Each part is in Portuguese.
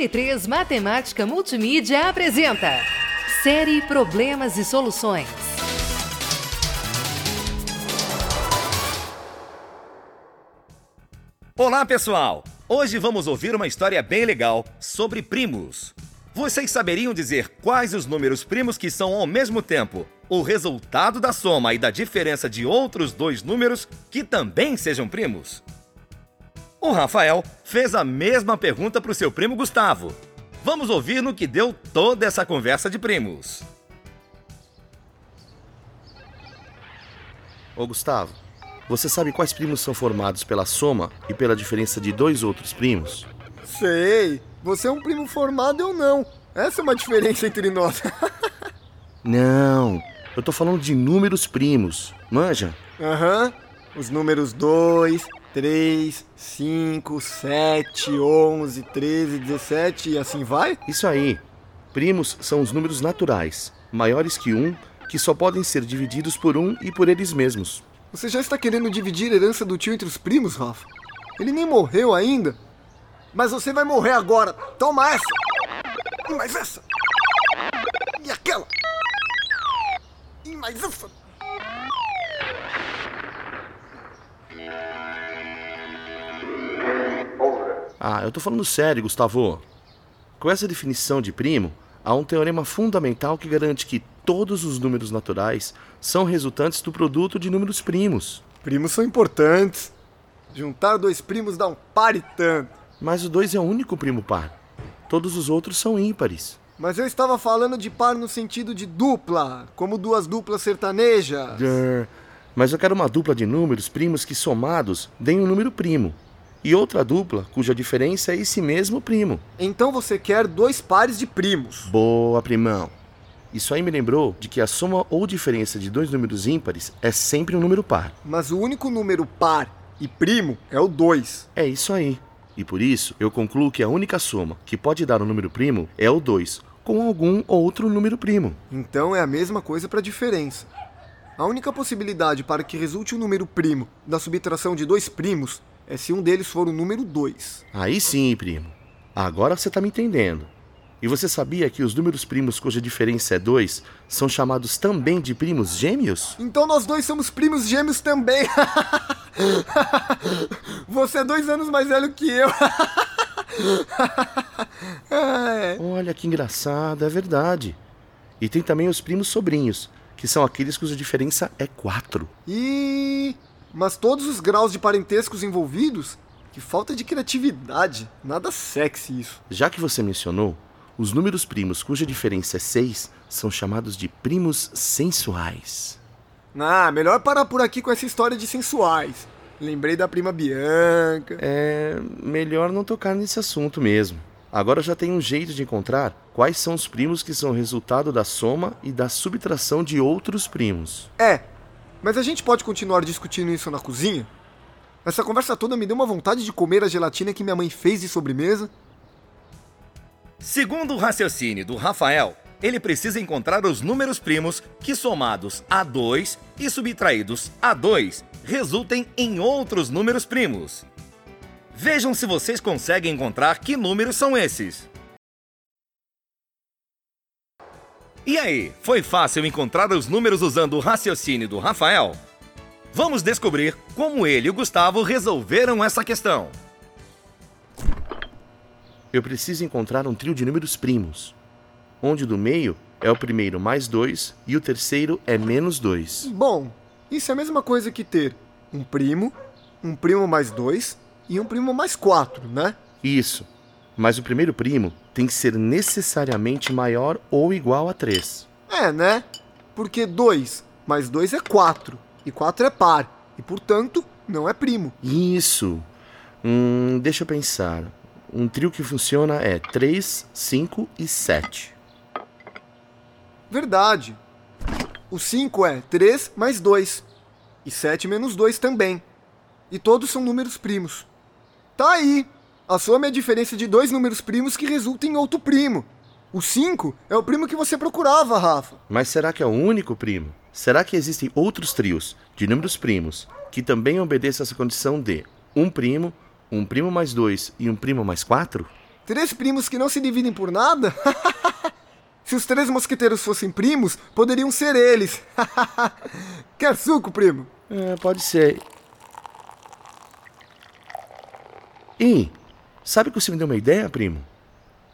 N3 Matemática Multimídia apresenta Série Problemas e Soluções. Olá, pessoal! Hoje vamos ouvir uma história bem legal sobre primos. Vocês saberiam dizer quais os números primos que são ao mesmo tempo o resultado da soma e da diferença de outros dois números que também sejam primos? O Rafael fez a mesma pergunta para o seu primo Gustavo. Vamos ouvir no que deu toda essa conversa de primos. Ô Gustavo, você sabe quais primos são formados pela soma e pela diferença de dois outros primos? Sei! Você é um primo formado, eu não. Essa é uma diferença entre nós. Não, eu tô falando de números primos. Manja? Aham. Uhum. Os números 2, 3, 5, 7, 11, 13, 17 e assim vai? Isso aí. Primos são os números naturais, maiores que um, que só podem ser divididos por um e por eles mesmos. Você já está querendo dividir a herança do tio entre os primos, Rafa? Ele nem morreu ainda. Mas você vai morrer agora. Toma essa! E mais essa! E aquela! E mais essa! Ah, eu tô falando sério, Gustavo. Com essa definição de primo, há um teorema fundamental que garante que todos os números naturais são resultantes do produto de números primos. Primos são importantes. Juntar dois primos dá um par e tanto. Mas o 2 é o único primo par. Todos os outros são ímpares. Mas eu estava falando de par no sentido de dupla, como duas duplas sertanejas. Grr. Mas eu quero uma dupla de números primos que somados deem um número primo. E outra dupla cuja diferença é esse mesmo primo. Então você quer dois pares de primos. Boa, primão. Isso aí me lembrou de que a soma ou diferença de dois números ímpares é sempre um número par. Mas o único número par e primo é o 2. É isso aí. E por isso, eu concluo que a única soma que pode dar um número primo é o 2, com algum outro número primo. Então é a mesma coisa para a diferença. A única possibilidade para que resulte um número primo da subtração de dois primos é se um deles for o número 2. Aí sim, primo. Agora você está me entendendo. E você sabia que os números primos cuja diferença é 2 são chamados também de primos gêmeos? Então nós dois somos primos gêmeos também. Você é dois anos mais velho que eu. Olha que engraçado, é verdade. E tem também os primos sobrinhos, que são aqueles cuja diferença é 4. E mas todos os graus de parentescos envolvidos? Que falta de criatividade. Nada sexy isso. Já que você mencionou, os números primos cuja diferença é 6 são chamados de primos sensuais. Ah, melhor parar por aqui com essa história de sensuais. Lembrei da prima Bianca. É, melhor não tocar nesse assunto mesmo. Agora já tem um jeito de encontrar quais são os primos que são resultado da soma e da subtração de outros primos. É, mas a gente pode continuar discutindo isso na cozinha? Essa conversa toda me deu uma vontade de comer a gelatina que minha mãe fez de sobremesa. Segundo o raciocínio do Rafael, ele precisa encontrar os números primos que, somados a 2 e subtraídos a 2, resultem em outros números primos. Vejam se vocês conseguem encontrar que números são esses. E aí, foi fácil encontrar os números usando o raciocínio do Rafael? Vamos descobrir como ele e o Gustavo resolveram essa questão. Eu preciso encontrar um trio de números primos, onde do meio é o primeiro mais 2 e o terceiro é menos 2. Bom, isso é a mesma coisa que ter um primo, um primo mais 2 e um primo mais 4, né? Isso. Mas o primeiro primo tem que ser necessariamente maior ou igual a 3. É, né? Porque 2 mais 2 é 4, e 4 é par, e portanto não é primo. Isso. Hum, deixa eu pensar. Um trio que funciona é 3, 5 e 7. Verdade. O 5 é 3 mais 2. E 7 menos 2 também. E todos são números primos. Tá aí! A soma é a diferença de dois números primos que resulta em outro primo. O 5 é o primo que você procurava, Rafa. Mas será que é o único primo? Será que existem outros trios de números primos que também obedeçam essa condição de um primo, um primo mais dois e um primo mais quatro? Três primos que não se dividem por nada? se os três mosqueteiros fossem primos, poderiam ser eles. Quer suco, primo? É, pode ser. E, sabe que você me deu uma ideia, primo?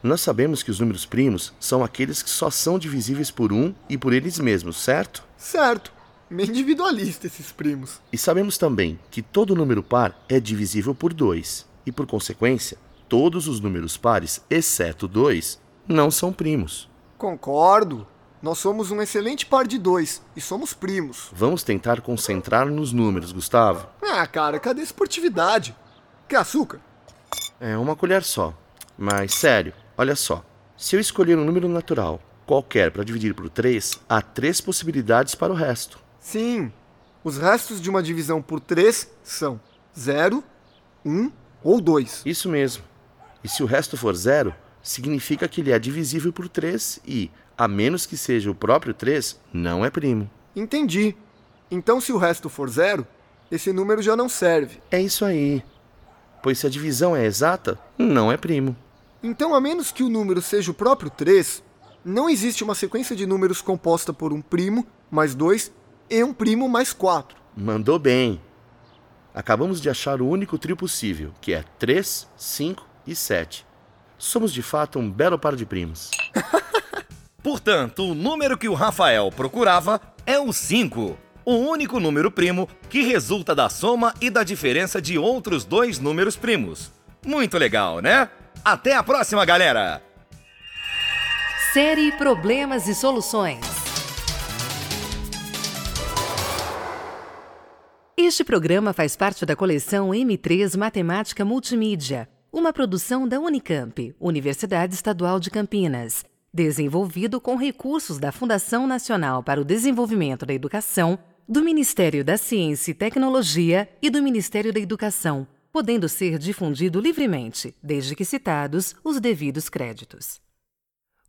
Nós sabemos que os números primos são aqueles que só são divisíveis por um e por eles mesmos, certo? Certo. Meio individualista esses primos. E sabemos também que todo número par é divisível por 2, e por consequência, todos os números pares, exceto 2, não são primos. Concordo. Nós somos um excelente par de dois e somos primos. Vamos tentar concentrar nos números, Gustavo. Ah, cara, cadê a esportividade? Quer açúcar? É uma colher só. Mas sério, olha só. Se eu escolher um número natural qualquer para dividir por 3, há três possibilidades para o resto. Sim. Os restos de uma divisão por 3 são 0, 1 ou 2. Isso mesmo. E se o resto for zero, significa que ele é divisível por 3 e, a menos que seja o próprio 3, não é primo. Entendi. Então, se o resto for zero, esse número já não serve. É isso aí. Pois se a divisão é exata, não é primo. Então, a menos que o número seja o próprio 3, não existe uma sequência de números composta por um primo mais 2 e um primo mais 4. Mandou bem. Acabamos de achar o único trio possível, que é 3, 5 e 7. Somos de fato um belo par de primos. Portanto, o número que o Rafael procurava é o 5, o único número primo que resulta da soma e da diferença de outros dois números primos. Muito legal, né? Até a próxima, galera! Série Problemas e Soluções. Este programa faz parte da coleção M3 Matemática Multimídia, uma produção da Unicamp, Universidade Estadual de Campinas, desenvolvido com recursos da Fundação Nacional para o Desenvolvimento da Educação, do Ministério da Ciência e Tecnologia e do Ministério da Educação, podendo ser difundido livremente, desde que citados os devidos créditos.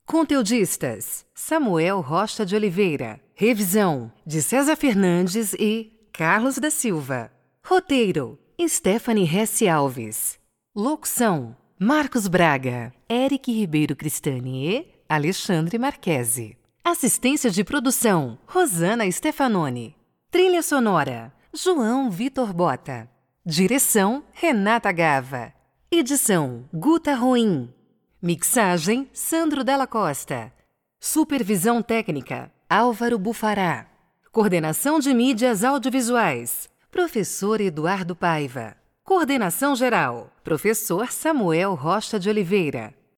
Conteudistas: Samuel Rocha de Oliveira. Revisão: de César Fernandes e Carlos da Silva. Roteiro: Stephanie Hesse Alves. Locução: Marcos Braga, Eric Ribeiro Cristani e Alexandre Marquese. Assistência de produção: Rosana Stefanoni. Trilha sonora: João Vitor Bota. Direção: Renata Gava. Edição: Guta Ruim. Mixagem: Sandro Della Costa. Supervisão técnica: Álvaro Bufará. Coordenação de mídias audiovisuais: Professor Eduardo Paiva. Coordenação geral: Professor Samuel Rocha de Oliveira.